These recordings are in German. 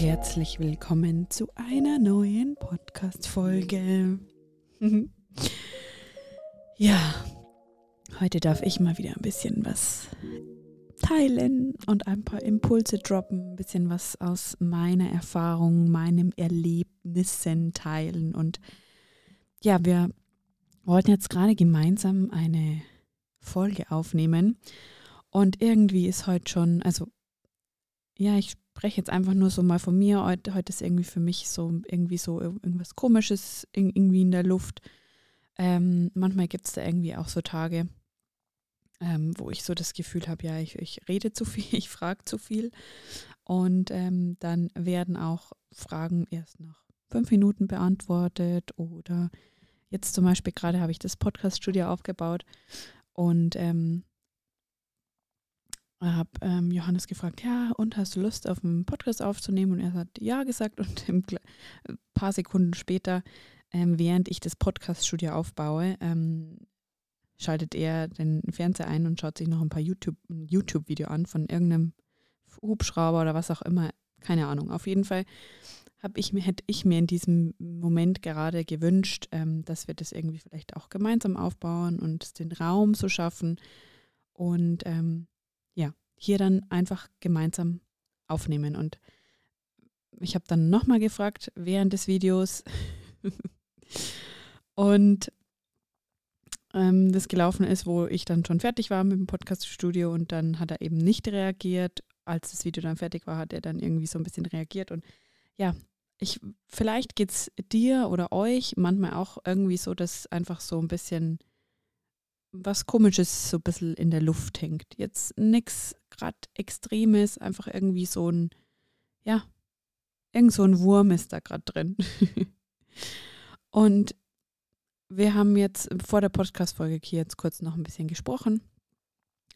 Herzlich willkommen zu einer neuen Podcast-Folge. ja, heute darf ich mal wieder ein bisschen was teilen und ein paar Impulse droppen, ein bisschen was aus meiner Erfahrung, meinem Erlebnissen teilen. Und ja, wir wollten jetzt gerade gemeinsam eine Folge aufnehmen. Und irgendwie ist heute schon, also ja, ich spreche jetzt einfach nur so mal von mir. Heute, heute ist irgendwie für mich so irgendwie so irgendwas Komisches irgendwie in der Luft. Ähm, manchmal gibt es da irgendwie auch so Tage, ähm, wo ich so das Gefühl habe, ja, ich, ich rede zu viel, ich frage zu viel. Und ähm, dann werden auch Fragen erst nach fünf Minuten beantwortet oder jetzt zum Beispiel gerade habe ich das Podcast-Studio aufgebaut und ähm, habe ähm, Johannes gefragt, ja, und hast du Lust auf einen Podcast aufzunehmen? Und er hat ja gesagt und ein paar Sekunden später, ähm, während ich das Podcast-Studio aufbaue, ähm, schaltet er den Fernseher ein und schaut sich noch ein paar YouTube, YouTube-Video an von irgendeinem Hubschrauber oder was auch immer, keine Ahnung. Auf jeden Fall ich hätte ich mir in diesem Moment gerade gewünscht, ähm, dass wir das irgendwie vielleicht auch gemeinsam aufbauen und den Raum so schaffen. Und ähm, hier dann einfach gemeinsam aufnehmen. Und ich habe dann nochmal gefragt während des Videos und ähm, das gelaufen ist, wo ich dann schon fertig war mit dem Podcast-Studio und dann hat er eben nicht reagiert. Als das Video dann fertig war, hat er dann irgendwie so ein bisschen reagiert und ja, ich, vielleicht geht es dir oder euch manchmal auch irgendwie so, dass einfach so ein bisschen was Komisches so ein bisschen in der Luft hängt. Jetzt nichts gerade Extremes, einfach irgendwie so ein, ja, irgend so ein Wurm ist da gerade drin. Und wir haben jetzt vor der Podcast-Folge hier jetzt kurz noch ein bisschen gesprochen.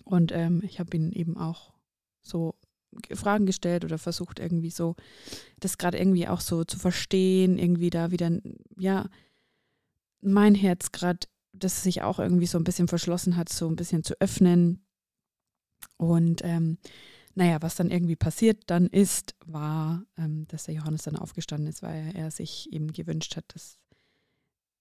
Und ähm, ich habe ihn eben auch so Fragen gestellt oder versucht irgendwie so, das gerade irgendwie auch so zu verstehen, irgendwie da wieder, ja, mein Herz gerade das sich auch irgendwie so ein bisschen verschlossen hat, so ein bisschen zu öffnen. Und ähm, naja, was dann irgendwie passiert dann ist, war, ähm, dass der Johannes dann aufgestanden ist, weil er sich eben gewünscht hat, dass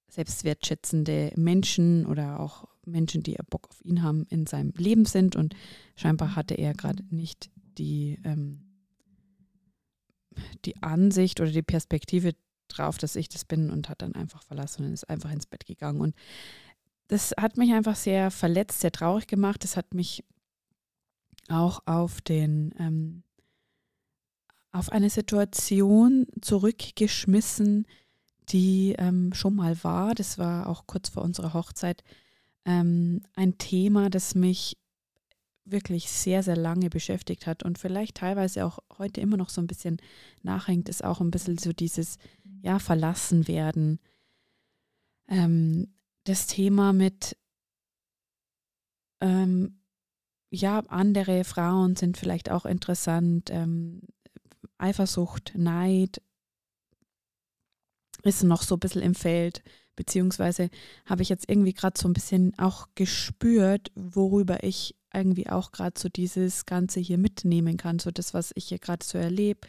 selbstwertschätzende Menschen oder auch Menschen, die Bock auf ihn haben, in seinem Leben sind. Und scheinbar hatte er gerade nicht die, ähm, die Ansicht oder die Perspektive drauf, dass ich das bin und hat dann einfach verlassen und ist einfach ins Bett gegangen. Und das hat mich einfach sehr verletzt, sehr traurig gemacht. Das hat mich auch auf den ähm, auf eine Situation zurückgeschmissen, die ähm, schon mal war. Das war auch kurz vor unserer Hochzeit ähm, ein Thema, das mich wirklich sehr, sehr lange beschäftigt hat und vielleicht teilweise auch heute immer noch so ein bisschen nachhängt, ist auch ein bisschen so dieses, ja, verlassen werden. Ähm, das Thema mit, ähm, ja, andere Frauen sind vielleicht auch interessant, ähm, Eifersucht, Neid ist noch so ein bisschen im Feld, beziehungsweise habe ich jetzt irgendwie gerade so ein bisschen auch gespürt, worüber ich irgendwie auch gerade so dieses Ganze hier mitnehmen kann, so das, was ich hier gerade so erlebe.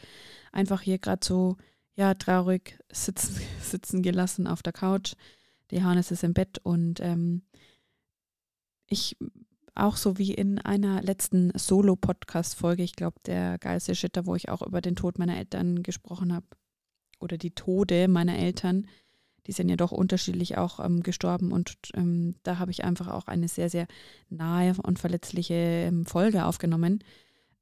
Einfach hier gerade so, ja, traurig sitzen, sitzen gelassen auf der Couch. Die Hannes ist im Bett und ähm, ich auch so wie in einer letzten Solo-Podcast-Folge, ich glaube, der geilste Shitter, wo ich auch über den Tod meiner Eltern gesprochen habe oder die Tode meiner Eltern, die sind ja doch unterschiedlich auch ähm, gestorben und ähm, da habe ich einfach auch eine sehr, sehr nahe und verletzliche ähm, Folge aufgenommen.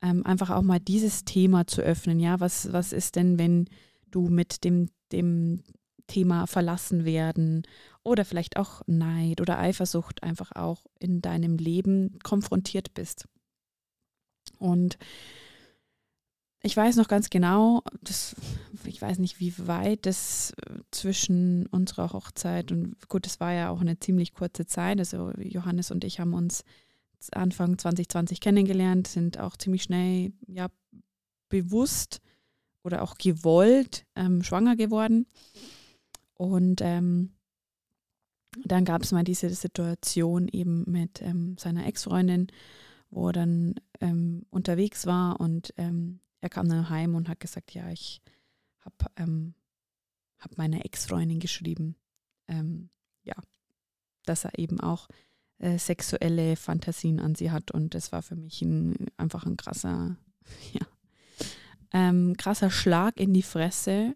Ähm, einfach auch mal dieses Thema zu öffnen. Ja, was, was ist denn, wenn du mit dem, dem Thema verlassen werden oder vielleicht auch Neid oder Eifersucht einfach auch in deinem Leben konfrontiert bist? Und ich weiß noch ganz genau, das, ich weiß nicht, wie weit das äh, zwischen unserer Hochzeit und gut, es war ja auch eine ziemlich kurze Zeit. Also Johannes und ich haben uns Anfang 2020 kennengelernt, sind auch ziemlich schnell ja bewusst oder auch gewollt ähm, schwanger geworden. Und ähm, dann gab es mal diese Situation eben mit ähm, seiner Ex-Freundin, wo er dann ähm, unterwegs war und ähm, er kam dann heim und hat gesagt, ja, ich habe ähm, hab meiner Ex-Freundin geschrieben, ähm, ja, dass er eben auch äh, sexuelle Fantasien an sie hat. Und das war für mich ein, einfach ein krasser, ja, ähm, krasser Schlag in die Fresse.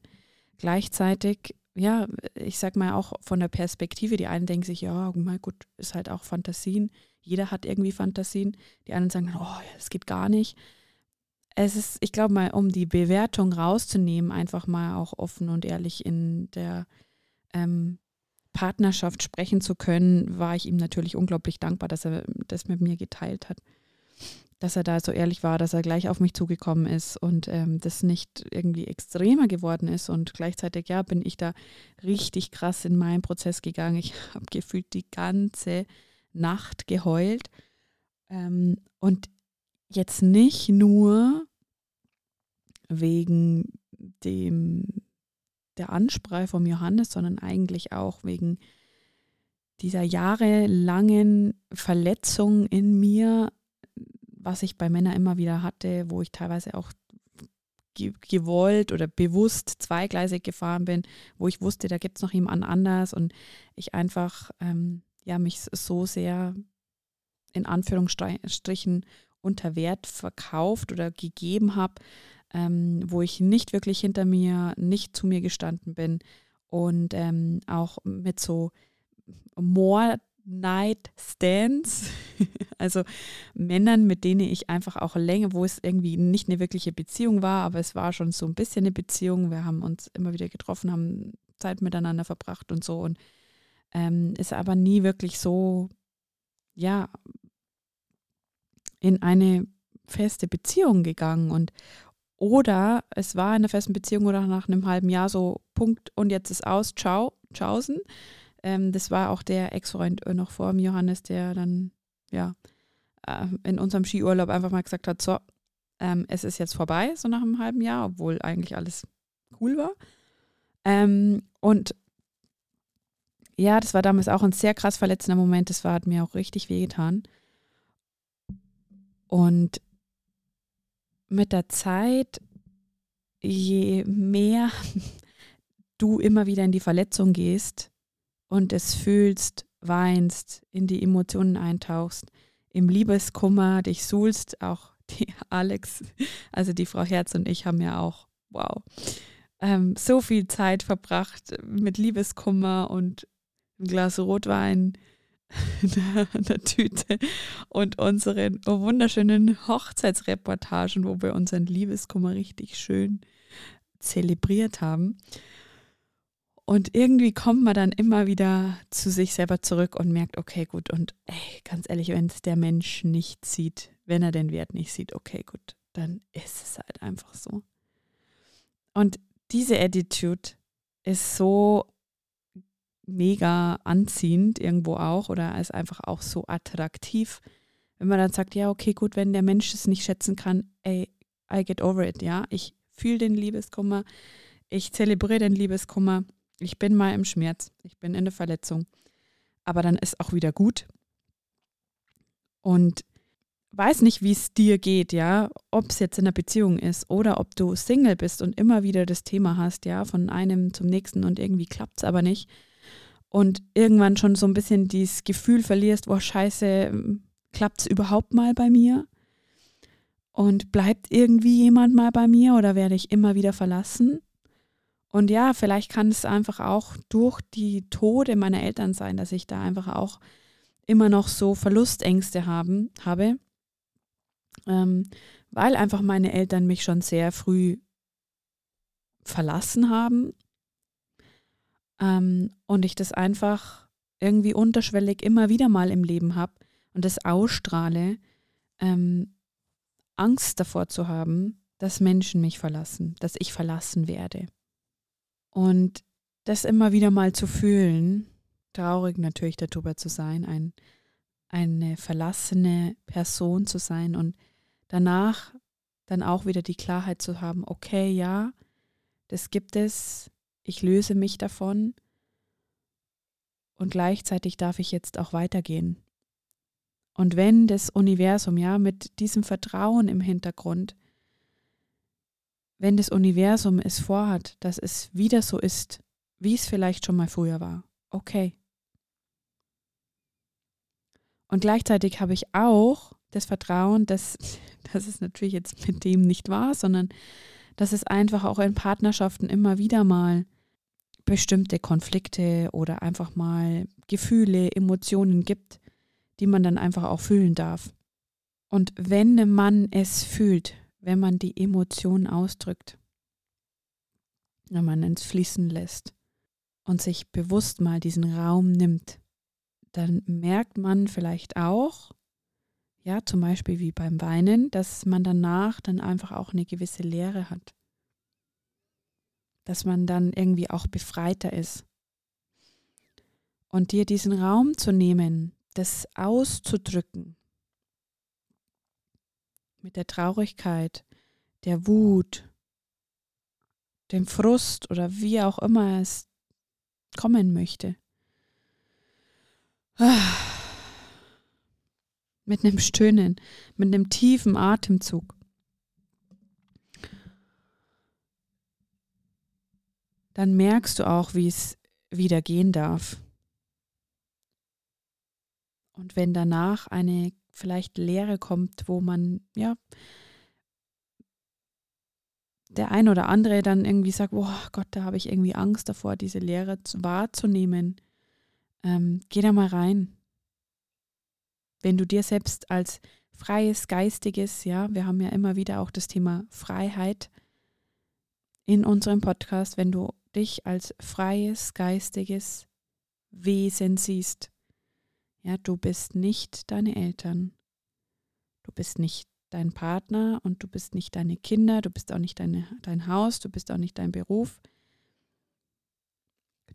Gleichzeitig, ja, ich sag mal auch von der Perspektive, die einen denken sich, ja, mein gut, ist halt auch Fantasien. Jeder hat irgendwie Fantasien. Die anderen sagen, oh, das geht gar nicht. Es ist, ich glaube mal, um die Bewertung rauszunehmen, einfach mal auch offen und ehrlich in der ähm, Partnerschaft sprechen zu können, war ich ihm natürlich unglaublich dankbar, dass er das mit mir geteilt hat. Dass er da so ehrlich war, dass er gleich auf mich zugekommen ist und ähm, das nicht irgendwie extremer geworden ist. Und gleichzeitig, ja, bin ich da richtig krass in meinen Prozess gegangen. Ich habe gefühlt die ganze Nacht geheult. Ähm, und jetzt nicht nur wegen dem der Ansprache vom Johannes, sondern eigentlich auch wegen dieser jahrelangen Verletzung in mir, was ich bei Männern immer wieder hatte, wo ich teilweise auch gewollt oder bewusst zweigleisig gefahren bin, wo ich wusste, da gibt es noch jemand anders und ich einfach ähm, ja mich so sehr in Anführungsstrichen unter Wert verkauft oder gegeben habe, ähm, wo ich nicht wirklich hinter mir, nicht zu mir gestanden bin und ähm, auch mit so more Night Stands, also Männern, mit denen ich einfach auch länger, wo es irgendwie nicht eine wirkliche Beziehung war, aber es war schon so ein bisschen eine Beziehung. Wir haben uns immer wieder getroffen, haben Zeit miteinander verbracht und so und ähm, ist aber nie wirklich so, ja, in eine feste Beziehung gegangen und oder es war in einer festen Beziehung oder nach einem halben Jahr so Punkt und jetzt ist aus, ciao, tschaußen. Ähm, das war auch der Ex-Freund äh, noch vor dem Johannes, der dann ja äh, in unserem Skiurlaub einfach mal gesagt hat, so, ähm, es ist jetzt vorbei, so nach einem halben Jahr, obwohl eigentlich alles cool war. Ähm, und ja, das war damals auch ein sehr krass verletzender Moment. Das war, hat mir auch richtig wehgetan. Und mit der Zeit, je mehr du immer wieder in die Verletzung gehst und es fühlst, weinst, in die Emotionen eintauchst, im Liebeskummer dich suhlst, auch die Alex, also die Frau Herz und ich haben ja auch, wow, ähm, so viel Zeit verbracht mit Liebeskummer und ein Glas Rotwein in der Tüte und unseren wunderschönen Hochzeitsreportagen, wo wir unseren Liebeskummer richtig schön zelebriert haben. Und irgendwie kommt man dann immer wieder zu sich selber zurück und merkt, okay, gut, und ey, ganz ehrlich, wenn es der Mensch nicht sieht, wenn er den Wert nicht sieht, okay, gut, dann ist es halt einfach so. Und diese Attitude ist so mega anziehend irgendwo auch oder ist einfach auch so attraktiv, wenn man dann sagt, ja, okay, gut, wenn der Mensch es nicht schätzen kann, ey, I get over it, ja, ich fühle den Liebeskummer, ich zelebriere den Liebeskummer, ich bin mal im Schmerz, ich bin in der Verletzung, aber dann ist auch wieder gut und weiß nicht, wie es dir geht, ja, ob es jetzt in einer Beziehung ist oder ob du Single bist und immer wieder das Thema hast, ja, von einem zum nächsten und irgendwie klappt es aber nicht und irgendwann schon so ein bisschen dieses Gefühl verlierst, boah, scheiße, klappt es überhaupt mal bei mir? Und bleibt irgendwie jemand mal bei mir oder werde ich immer wieder verlassen? Und ja, vielleicht kann es einfach auch durch die Tode meiner Eltern sein, dass ich da einfach auch immer noch so Verlustängste haben, habe, ähm, weil einfach meine Eltern mich schon sehr früh verlassen haben ähm, und ich das einfach irgendwie unterschwellig immer wieder mal im Leben habe und das ausstrahle, ähm, Angst davor zu haben, dass Menschen mich verlassen, dass ich verlassen werde. Und das immer wieder mal zu fühlen, traurig natürlich darüber zu sein, ein, eine verlassene Person zu sein und danach dann auch wieder die Klarheit zu haben, okay, ja, das gibt es, ich löse mich davon und gleichzeitig darf ich jetzt auch weitergehen. Und wenn das Universum ja mit diesem Vertrauen im Hintergrund wenn das Universum es vorhat, dass es wieder so ist, wie es vielleicht schon mal früher war. Okay. Und gleichzeitig habe ich auch das Vertrauen, dass, dass es natürlich jetzt mit dem nicht war, sondern dass es einfach auch in Partnerschaften immer wieder mal bestimmte Konflikte oder einfach mal Gefühle, Emotionen gibt, die man dann einfach auch fühlen darf. Und wenn man es fühlt, wenn man die Emotionen ausdrückt, wenn man es fließen lässt und sich bewusst mal diesen Raum nimmt, dann merkt man vielleicht auch, ja, zum Beispiel wie beim Weinen, dass man danach dann einfach auch eine gewisse Leere hat. Dass man dann irgendwie auch befreiter ist. Und dir diesen Raum zu nehmen, das auszudrücken, mit der Traurigkeit, der Wut, dem Frust oder wie auch immer es kommen möchte. Mit einem Stöhnen, mit einem tiefen Atemzug. Dann merkst du auch, wie es wieder gehen darf. Und wenn danach eine vielleicht Leere kommt, wo man, ja, der ein oder andere dann irgendwie sagt, oh Gott, da habe ich irgendwie Angst davor, diese Leere wahrzunehmen. Ähm, geh da mal rein. Wenn du dir selbst als freies, geistiges, ja, wir haben ja immer wieder auch das Thema Freiheit in unserem Podcast, wenn du dich als freies, geistiges Wesen siehst, ja, du bist nicht deine Eltern. Du bist nicht dein Partner und du bist nicht deine Kinder, du bist auch nicht deine, dein Haus, du bist auch nicht dein Beruf.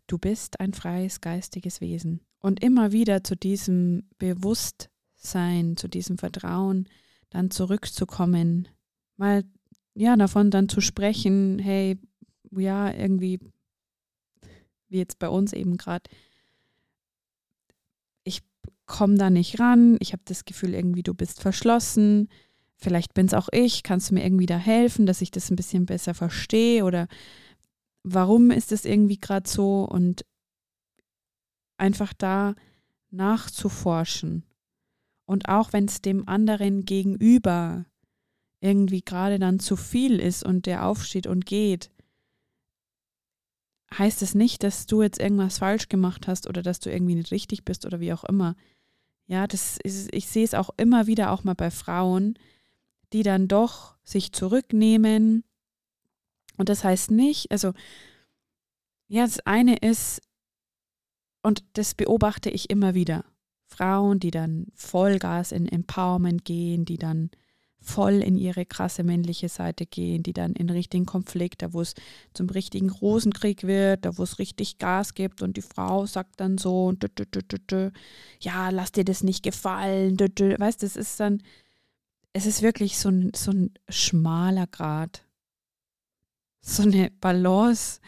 Du bist ein freies geistiges Wesen. Und immer wieder zu diesem Bewusstsein, zu diesem Vertrauen dann zurückzukommen, mal ja davon dann zu sprechen, hey, ja, irgendwie, wie jetzt bei uns eben gerade, komme da nicht ran, ich habe das Gefühl, irgendwie du bist verschlossen, vielleicht bin es auch ich, kannst du mir irgendwie da helfen, dass ich das ein bisschen besser verstehe? Oder warum ist es irgendwie gerade so? Und einfach da nachzuforschen. Und auch wenn es dem anderen gegenüber irgendwie gerade dann zu viel ist und der aufsteht und geht, heißt es nicht, dass du jetzt irgendwas falsch gemacht hast oder dass du irgendwie nicht richtig bist oder wie auch immer. Ja, das ist, ich sehe es auch immer wieder auch mal bei Frauen, die dann doch sich zurücknehmen. Und das heißt nicht, also ja, das eine ist, und das beobachte ich immer wieder, Frauen, die dann Vollgas in Empowerment gehen, die dann voll in ihre krasse männliche Seite gehen, die dann in richtigen Konflikt, da wo es zum richtigen Rosenkrieg wird, da wo es richtig Gas gibt und die Frau sagt dann so, dü, dü, dü, ja, lass dir das nicht gefallen, weißt, das ist dann, es ist wirklich so ein, so ein schmaler Grad, so eine Balance,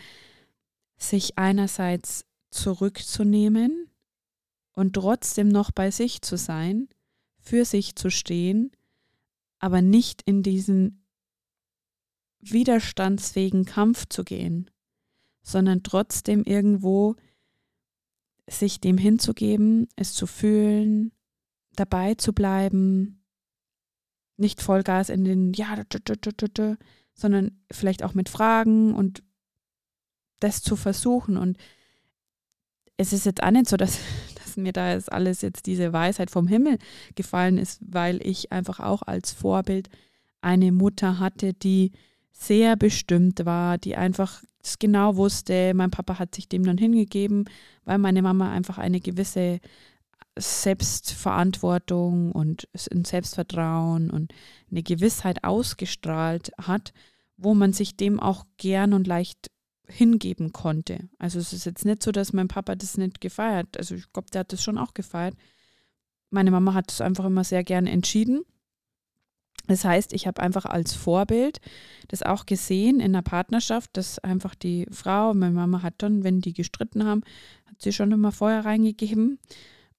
sich einerseits zurückzunehmen und trotzdem noch bei sich zu sein, für sich zu stehen, aber nicht in diesen widerstandsfähigen Kampf zu gehen, sondern trotzdem irgendwo sich dem hinzugeben, es zu fühlen, dabei zu bleiben, nicht Vollgas in den Ja, sondern vielleicht auch mit Fragen und das zu versuchen. Und es ist jetzt auch nicht so, dass, mir da jetzt alles jetzt diese Weisheit vom Himmel gefallen ist, weil ich einfach auch als Vorbild eine Mutter hatte, die sehr bestimmt war, die einfach genau wusste, mein Papa hat sich dem dann hingegeben, weil meine Mama einfach eine gewisse Selbstverantwortung und ein Selbstvertrauen und eine Gewissheit ausgestrahlt hat, wo man sich dem auch gern und leicht hingeben konnte. Also es ist jetzt nicht so, dass mein Papa das nicht gefeiert. Also ich glaube, der hat das schon auch gefeiert. Meine Mama hat es einfach immer sehr gern entschieden. Das heißt, ich habe einfach als Vorbild das auch gesehen in der Partnerschaft, dass einfach die Frau, meine Mama hat dann, wenn die gestritten haben, hat sie schon immer Feuer reingegeben.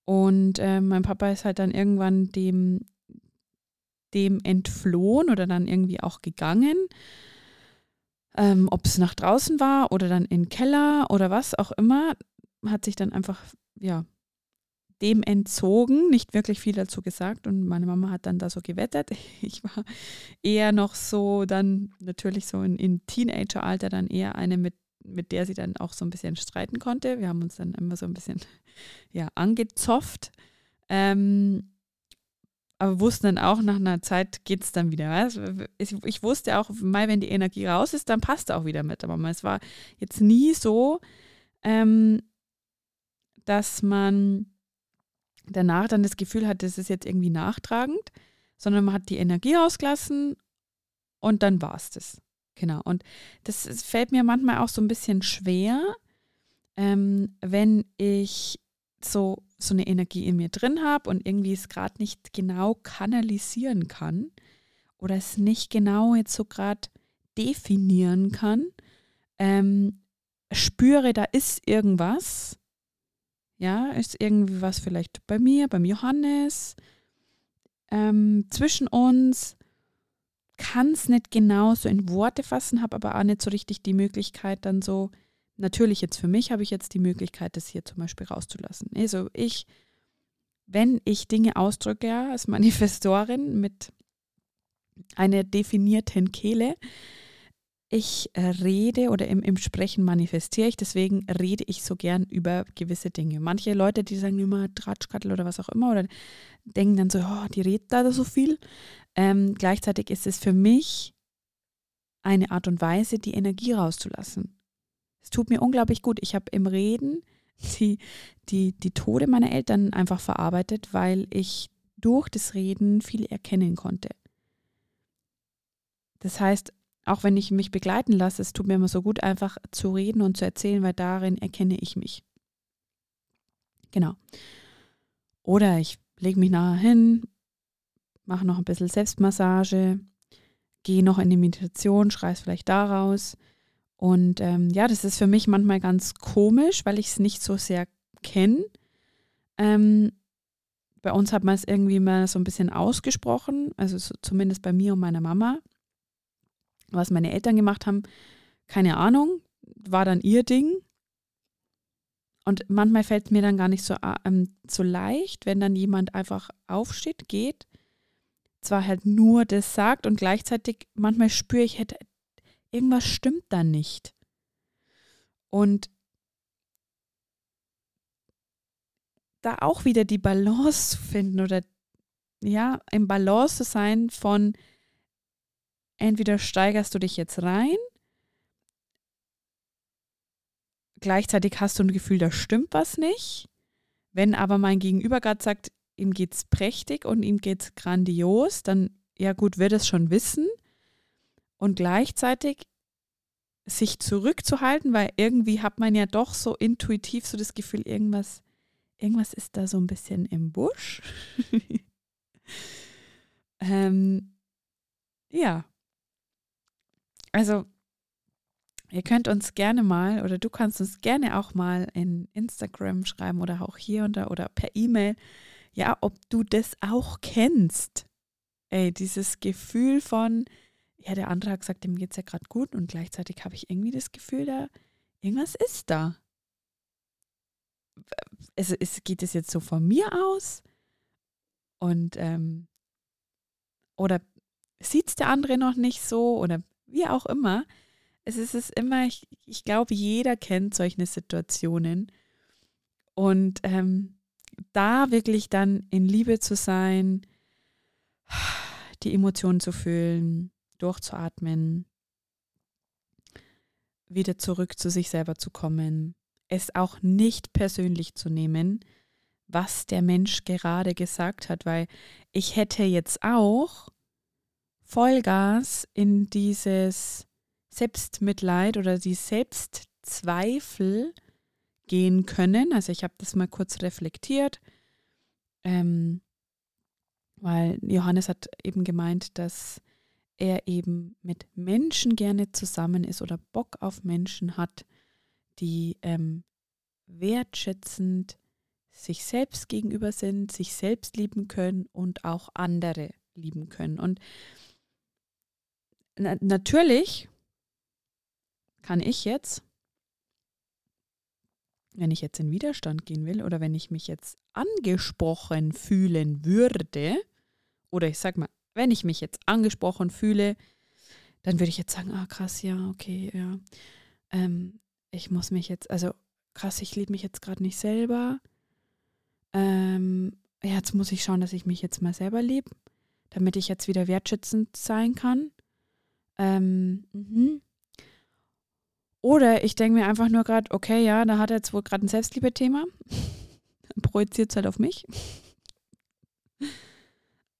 Und äh, mein Papa ist halt dann irgendwann dem, dem entflohen oder dann irgendwie auch gegangen ähm, ob es nach draußen war oder dann in Keller oder was auch immer, hat sich dann einfach, ja, dem entzogen, nicht wirklich viel dazu gesagt und meine Mama hat dann da so gewettet. Ich war eher noch so dann natürlich so in, in Teenageralter dann eher eine, mit, mit der sie dann auch so ein bisschen streiten konnte. Wir haben uns dann immer so ein bisschen ja, angezopft. Ähm, aber wussten dann auch, nach einer Zeit geht es dann wieder. Ich, ich, wusste auch, mal wenn die Energie raus ist, dann passt auch wieder mit Mama. Es war jetzt nie so, ähm, dass man danach dann das Gefühl hat, das ist jetzt irgendwie nachtragend, sondern man hat die Energie rausgelassen und dann war es das. Genau. Und das fällt mir manchmal auch so ein bisschen schwer, ähm, wenn ich so, so eine Energie in mir drin habe und irgendwie es gerade nicht genau kanalisieren kann oder es nicht genau jetzt so gerade definieren kann, ähm, spüre, da ist irgendwas. Ja, ist irgendwie was vielleicht bei mir, beim Johannes, ähm, zwischen uns, kann es nicht genau so in Worte fassen, habe aber auch nicht so richtig die Möglichkeit, dann so, natürlich jetzt für mich habe ich jetzt die Möglichkeit, das hier zum Beispiel rauszulassen. Also ich, wenn ich Dinge ausdrücke, ja, als Manifestorin mit einer definierten Kehle, ich äh, rede oder im, im Sprechen manifestiere ich, deswegen rede ich so gern über gewisse Dinge. Manche Leute, die sagen immer Tratschkattel oder was auch immer oder denken dann so, oh, die redet da so viel. Ähm, gleichzeitig ist es für mich eine Art und Weise, die Energie rauszulassen. Es tut mir unglaublich gut. Ich habe im Reden die, die, die Tode meiner Eltern einfach verarbeitet, weil ich durch das Reden viel erkennen konnte. Das heißt, auch wenn ich mich begleiten lasse, es tut mir immer so gut, einfach zu reden und zu erzählen, weil darin erkenne ich mich. Genau. Oder ich lege mich nachher hin, mache noch ein bisschen Selbstmassage, gehe noch in die Meditation, schreie es vielleicht daraus. Und ähm, ja, das ist für mich manchmal ganz komisch, weil ich es nicht so sehr kenne. Ähm, bei uns hat man es irgendwie mal so ein bisschen ausgesprochen, also so, zumindest bei mir und meiner Mama. Was meine Eltern gemacht haben, keine Ahnung, war dann ihr Ding. Und manchmal fällt es mir dann gar nicht so, ähm, so leicht, wenn dann jemand einfach aufsteht, geht, zwar halt nur das sagt und gleichzeitig manchmal spüre ich, hätte, irgendwas stimmt da nicht. Und da auch wieder die Balance zu finden oder ja, im Balance zu sein von, entweder steigerst du dich jetzt rein, gleichzeitig hast du ein Gefühl, da stimmt was nicht. Wenn aber mein Gegenüber gerade sagt, ihm geht's prächtig und ihm geht's grandios, dann ja gut, wird es schon wissen. Und gleichzeitig sich zurückzuhalten, weil irgendwie hat man ja doch so intuitiv so das Gefühl, irgendwas, irgendwas ist da so ein bisschen im Busch. ähm, ja, also, ihr könnt uns gerne mal oder du kannst uns gerne auch mal in Instagram schreiben oder auch hier und da oder per E-Mail, ja, ob du das auch kennst. Ey, dieses Gefühl von, ja, der andere hat gesagt, dem geht es ja gerade gut und gleichzeitig habe ich irgendwie das Gefühl, da irgendwas ist da. Also ist, geht es jetzt so von mir aus? Und ähm, oder sieht es der andere noch nicht so? Oder wie auch immer. Es ist es immer, ich, ich glaube, jeder kennt solche Situationen. Und ähm, da wirklich dann in Liebe zu sein, die Emotionen zu fühlen, durchzuatmen, wieder zurück zu sich selber zu kommen, es auch nicht persönlich zu nehmen, was der Mensch gerade gesagt hat, weil ich hätte jetzt auch Vollgas in dieses Selbstmitleid oder die Selbstzweifel gehen können. Also ich habe das mal kurz reflektiert, ähm, weil Johannes hat eben gemeint, dass er eben mit Menschen gerne zusammen ist oder Bock auf Menschen hat, die ähm, wertschätzend sich selbst gegenüber sind, sich selbst lieben können und auch andere lieben können. Und na, natürlich kann ich jetzt, wenn ich jetzt in Widerstand gehen will oder wenn ich mich jetzt angesprochen fühlen würde, oder ich sag mal, wenn ich mich jetzt angesprochen fühle, dann würde ich jetzt sagen, ah krass, ja, okay, ja. Ähm, ich muss mich jetzt, also krass, ich liebe mich jetzt gerade nicht selber. Ähm, ja, jetzt muss ich schauen, dass ich mich jetzt mal selber liebe, damit ich jetzt wieder wertschätzend sein kann. Ähm, mhm. Oder ich denke mir einfach nur gerade, okay, ja, da hat er jetzt wohl gerade ein Selbstliebe-Thema. Projiziert es halt auf mich.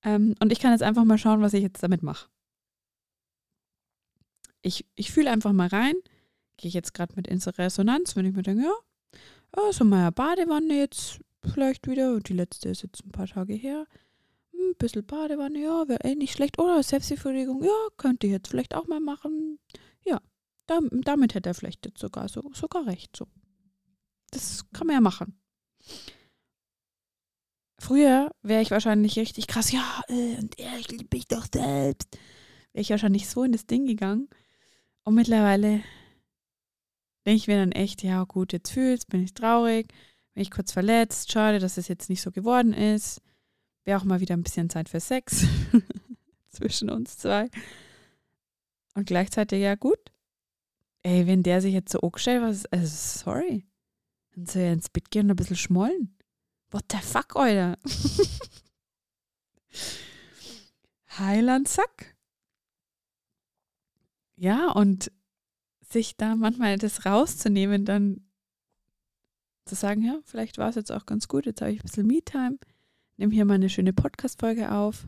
Ähm, und ich kann jetzt einfach mal schauen, was ich jetzt damit mache. Ich, ich fühle einfach mal rein. Gehe ich jetzt gerade mit Resonanz, wenn ich mir denke, ja, ja so meine Badewanne jetzt vielleicht wieder. Die letzte ist jetzt ein paar Tage her. Ein hm, bisschen Badewanne, ja, wäre eh nicht schlecht. Oder Selbstbefriedigung, ja, könnte ich jetzt vielleicht auch mal machen. Ja, da, damit hätte er vielleicht jetzt sogar, so, sogar recht. So. Das kann man ja machen. Früher wäre ich wahrscheinlich richtig krass, ja, äh, und ich liebe mich doch selbst. Wäre ich wahrscheinlich so in das Ding gegangen. Und mittlerweile denke ich mir dann echt, ja gut, jetzt fühlst, bin ich traurig, bin ich kurz verletzt, schade, dass es jetzt nicht so geworden ist. Wäre auch mal wieder ein bisschen Zeit für Sex zwischen uns zwei. Und gleichzeitig, ja gut. Ey, wenn der sich jetzt so angestellt was, also sorry. Dann soll er ins Bett gehen und ein bisschen schmollen. What the fuck, Alter? Heiland Sack. Ja, und sich da manchmal das rauszunehmen, dann zu sagen, ja, vielleicht war es jetzt auch ganz gut, jetzt habe ich ein bisschen Me-Time, nehme hier mal eine schöne Podcast-Folge auf,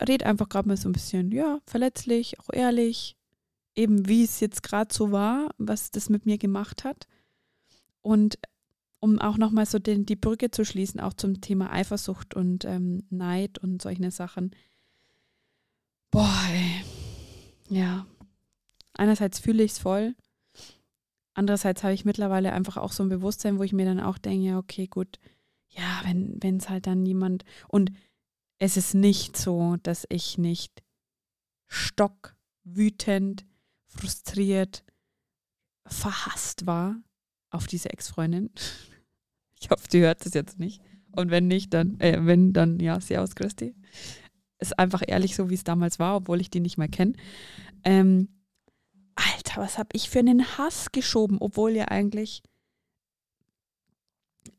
red einfach gerade mal so ein bisschen, ja, verletzlich, auch ehrlich, eben wie es jetzt gerade so war, was das mit mir gemacht hat. Und um auch nochmal so den, die Brücke zu schließen, auch zum Thema Eifersucht und ähm, Neid und solche Sachen. Boah, ey. ja. Einerseits fühle ich es voll. Andererseits habe ich mittlerweile einfach auch so ein Bewusstsein, wo ich mir dann auch denke, ja, okay, gut, ja, wenn es halt dann niemand. Und es ist nicht so, dass ich nicht stockwütend, frustriert, verhasst war auf diese Ex-Freundin. Ich hoffe, die hört es jetzt nicht. Und wenn nicht, dann, äh, wenn, dann ja, Servus Christi. Ist einfach ehrlich so, wie es damals war, obwohl ich die nicht mehr kenne. Ähm, Alter, was habe ich für einen Hass geschoben, obwohl ja eigentlich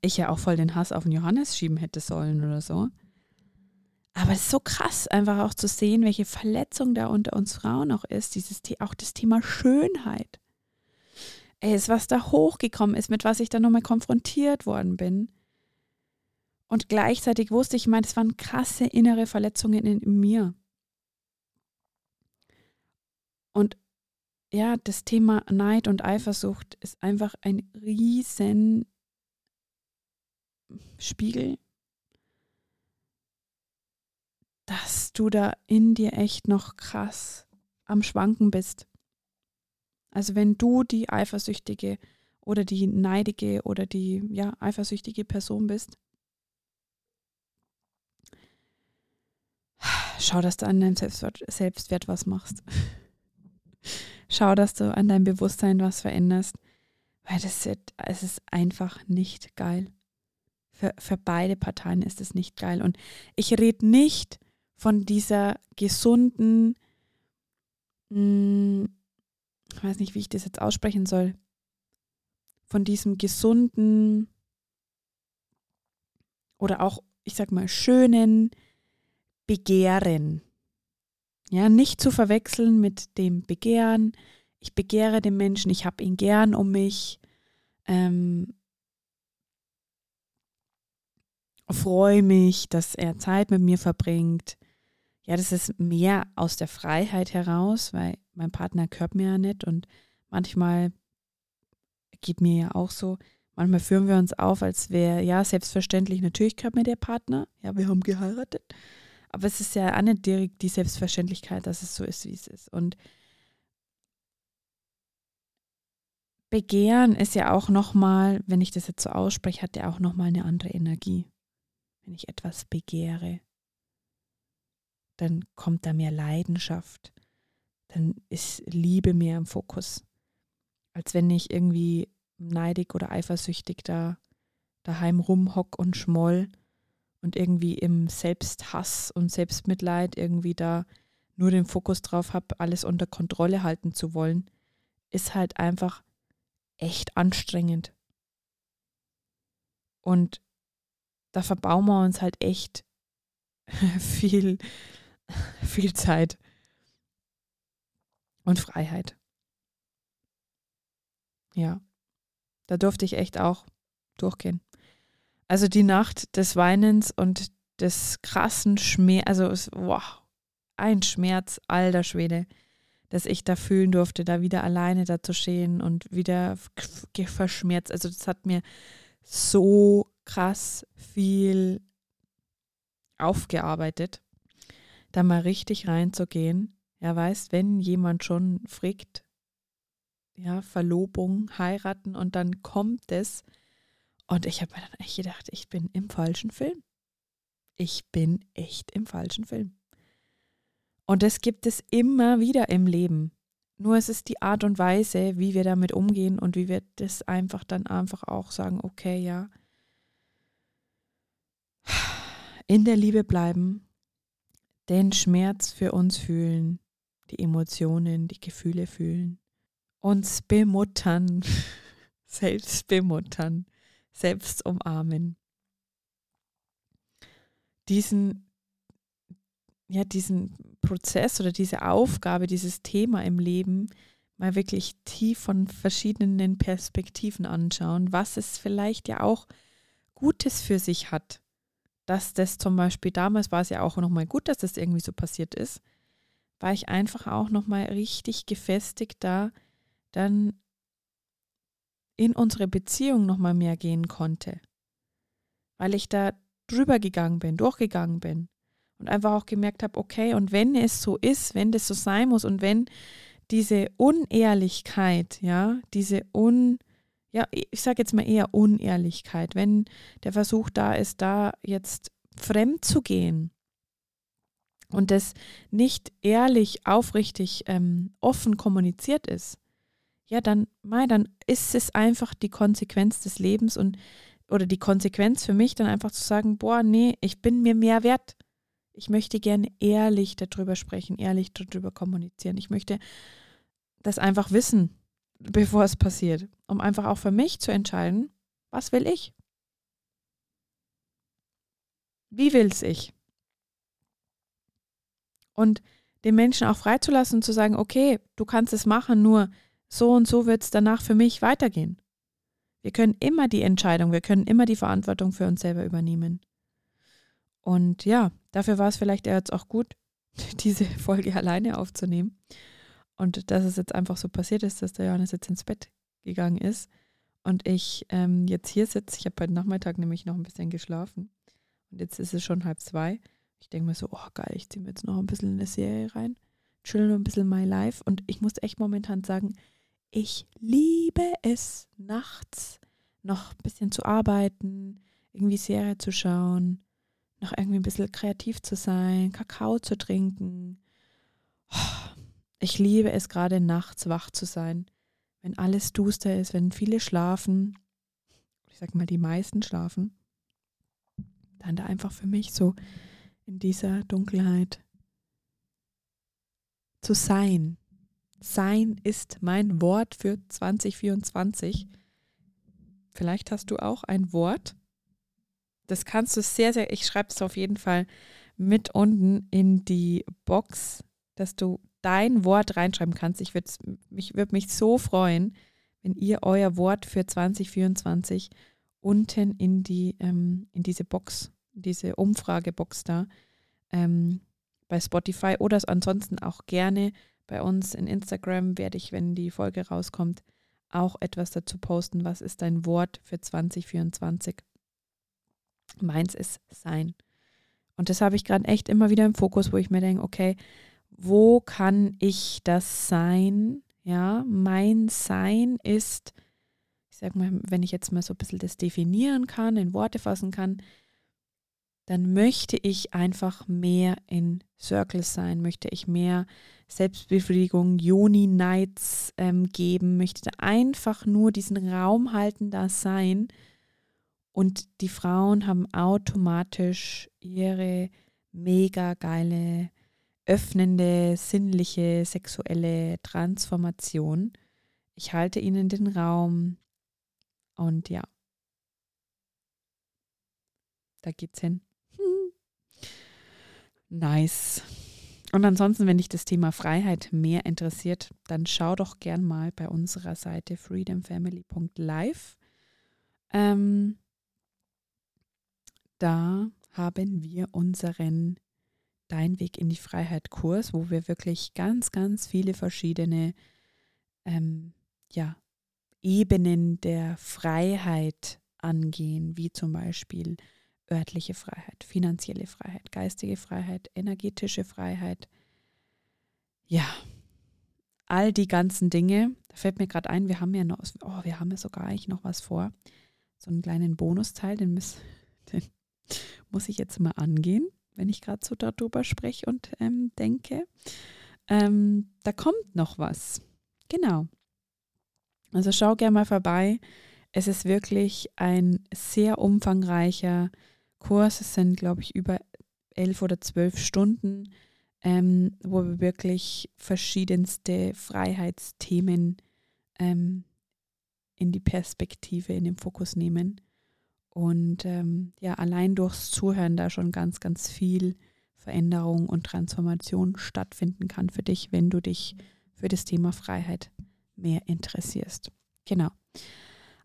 ich ja auch voll den Hass auf den Johannes schieben hätte sollen oder so. Aber es ist so krass, einfach auch zu sehen, welche Verletzung da unter uns Frauen auch ist. Dieses, auch das Thema Schönheit. Ey, ist was da hochgekommen ist, mit was ich da nochmal konfrontiert worden bin. Und gleichzeitig wusste ich, ich meine, es waren krasse innere Verletzungen in, in mir. Und ja, das Thema Neid und Eifersucht ist einfach ein riesen Spiegel dass du da in dir echt noch krass am Schwanken bist. Also wenn du die eifersüchtige oder die neidige oder die ja eifersüchtige Person bist, schau, dass du an deinem Selbstwert, Selbstwert was machst. schau, dass du an deinem Bewusstsein was veränderst, weil das es ist einfach nicht geil. Für, für beide Parteien ist es nicht geil. Und ich rede nicht von dieser gesunden, hm, ich weiß nicht, wie ich das jetzt aussprechen soll, von diesem gesunden oder auch, ich sag mal, schönen Begehren. Ja, nicht zu verwechseln mit dem Begehren. Ich begehre den Menschen, ich habe ihn gern um mich. Ähm, freue mich, dass er Zeit mit mir verbringt ja, das ist mehr aus der Freiheit heraus, weil mein Partner hört mir ja nicht und manchmal geht mir ja auch so, manchmal führen wir uns auf, als wäre, ja, selbstverständlich, natürlich hört mir der Partner, ja, wir haben geheiratet, aber es ist ja auch nicht direkt die Selbstverständlichkeit, dass es so ist, wie es ist. Und Begehren ist ja auch nochmal, wenn ich das jetzt so ausspreche, hat ja auch nochmal eine andere Energie. Wenn ich etwas begehre, dann kommt da mehr Leidenschaft, dann ist Liebe mehr im Fokus. als wenn ich irgendwie neidig oder eifersüchtig da daheim rumhock und schmoll und irgendwie im Selbsthass und Selbstmitleid irgendwie da nur den Fokus drauf habe, alles unter Kontrolle halten zu wollen, ist halt einfach echt anstrengend. Und da verbauen wir uns halt echt viel, viel Zeit und Freiheit. Ja, da durfte ich echt auch durchgehen. Also die Nacht des Weinens und des krassen Schmerz, also es, wow, ein Schmerz, alter Schwede, dass ich da fühlen durfte, da wieder alleine da zu stehen und wieder verschmerzt. Also das hat mir so krass viel aufgearbeitet, da mal richtig reinzugehen. Ja, weißt, wenn jemand schon fragt, ja, Verlobung, heiraten und dann kommt es. Und ich habe mir dann echt gedacht, ich bin im falschen Film. Ich bin echt im falschen Film. Und das gibt es immer wieder im Leben. Nur es ist die Art und Weise, wie wir damit umgehen und wie wir das einfach dann einfach auch sagen, okay, ja, in der Liebe bleiben, den Schmerz für uns fühlen, die Emotionen, die Gefühle fühlen, uns bemuttern, selbst bemuttern, selbst umarmen. Diesen, ja, diesen Prozess oder diese Aufgabe, dieses Thema im Leben mal wirklich tief von verschiedenen Perspektiven anschauen, was es vielleicht ja auch Gutes für sich hat dass das zum Beispiel damals war es ja auch nochmal gut, dass das irgendwie so passiert ist, war ich einfach auch nochmal richtig gefestigt da, dann in unsere Beziehung nochmal mehr gehen konnte. Weil ich da drüber gegangen bin, durchgegangen bin und einfach auch gemerkt habe, okay, und wenn es so ist, wenn das so sein muss und wenn diese Unehrlichkeit, ja, diese un ja, ich sage jetzt mal eher Unehrlichkeit, wenn der Versuch da ist, da jetzt fremd zu gehen und das nicht ehrlich, aufrichtig, ähm, offen kommuniziert ist, ja, dann, mei, dann ist es einfach die Konsequenz des Lebens und oder die Konsequenz für mich, dann einfach zu sagen, boah, nee, ich bin mir mehr wert. Ich möchte gerne ehrlich darüber sprechen, ehrlich darüber kommunizieren. Ich möchte das einfach wissen, bevor es passiert, um einfach auch für mich zu entscheiden, was will ich? Wie will es ich? Und den Menschen auch freizulassen und zu sagen, okay, du kannst es machen, nur so und so wird es danach für mich weitergehen. Wir können immer die Entscheidung, wir können immer die Verantwortung für uns selber übernehmen. Und ja, dafür war es vielleicht jetzt auch gut, diese Folge alleine aufzunehmen und dass es jetzt einfach so passiert ist, dass der Johannes jetzt ins Bett gegangen ist und ich ähm, jetzt hier sitze. Ich habe heute Nachmittag nämlich noch ein bisschen geschlafen. Und jetzt ist es schon halb zwei. Ich denke mir so, oh geil, ich ziehe mir jetzt noch ein bisschen in eine Serie rein. Chill noch ein bisschen my life. Und ich muss echt momentan sagen, ich liebe es, nachts noch ein bisschen zu arbeiten, irgendwie Serie zu schauen, noch irgendwie ein bisschen kreativ zu sein, Kakao zu trinken. Oh, ich liebe es gerade nachts wach zu sein, wenn alles duster ist, wenn viele schlafen, ich sag mal die meisten schlafen, dann da einfach für mich so in dieser Dunkelheit zu sein. Sein ist mein Wort für 2024. Vielleicht hast du auch ein Wort. Das kannst du sehr, sehr, ich schreibe es auf jeden Fall mit unten in die Box, dass du dein Wort reinschreiben kannst. Ich würde mich, würd mich so freuen, wenn ihr euer Wort für 2024 unten in, die, ähm, in diese Box, diese Umfragebox da ähm, bei Spotify oder ansonsten auch gerne bei uns in Instagram werde ich, wenn die Folge rauskommt, auch etwas dazu posten. Was ist dein Wort für 2024? Meins ist sein. Und das habe ich gerade echt immer wieder im Fokus, wo ich mir denke, okay, wo kann ich das sein? Ja, mein Sein ist, ich sag mal, wenn ich jetzt mal so ein bisschen das definieren kann, in Worte fassen kann, dann möchte ich einfach mehr in Circles sein, möchte ich mehr Selbstbefriedigung, Joni-Nights ähm, geben, möchte einfach nur diesen Raum halten, da sein. Und die Frauen haben automatisch ihre mega geile, öffnende, sinnliche, sexuelle Transformation. Ich halte ihnen den Raum und ja, da geht's hin. Nice. Und ansonsten, wenn dich das Thema Freiheit mehr interessiert, dann schau doch gern mal bei unserer Seite freedomfamily.live. Ähm, da haben wir unseren Dein Weg in die Freiheit Kurs, wo wir wirklich ganz, ganz viele verschiedene ähm, ja, Ebenen der Freiheit angehen, wie zum Beispiel örtliche Freiheit, finanzielle Freiheit, geistige Freiheit, energetische Freiheit. Ja, all die ganzen Dinge. Da fällt mir gerade ein, wir haben ja noch, oh, wir haben ja sogar eigentlich noch was vor. So einen kleinen Bonusteil, den, muss, den muss ich jetzt mal angehen, wenn ich gerade so darüber spreche und ähm, denke. Ähm, da kommt noch was. Genau. Also schau gerne mal vorbei. Es ist wirklich ein sehr umfangreicher Kurs. Es sind, glaube ich, über elf oder zwölf Stunden, ähm, wo wir wirklich verschiedenste Freiheitsthemen ähm, in die Perspektive, in den Fokus nehmen. Und ähm, ja, allein durchs Zuhören da schon ganz, ganz viel Veränderung und Transformation stattfinden kann für dich, wenn du dich für das Thema Freiheit mehr interessierst. Genau.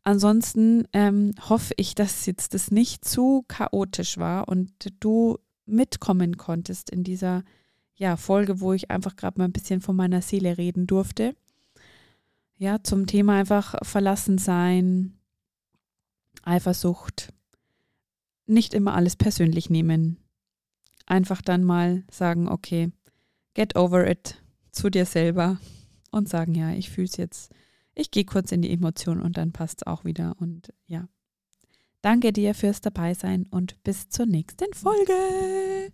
Ansonsten ähm, hoffe ich, dass jetzt das nicht zu chaotisch war und du mitkommen konntest in dieser ja, Folge, wo ich einfach gerade mal ein bisschen von meiner Seele reden durfte. Ja, zum Thema einfach verlassen sein, Eifersucht, nicht immer alles persönlich nehmen. Einfach dann mal sagen, okay, get over it zu dir selber und sagen, ja, ich fühle es jetzt ich gehe kurz in die Emotion und dann passt es auch wieder. Und ja, danke dir fürs Dabeisein und bis zur nächsten Folge.